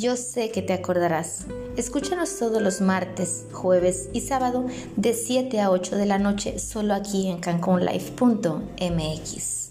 Yo sé que te acordarás. Escúchanos todos los martes, jueves y sábado de 7 a 8 de la noche solo aquí en cancunlife.mx.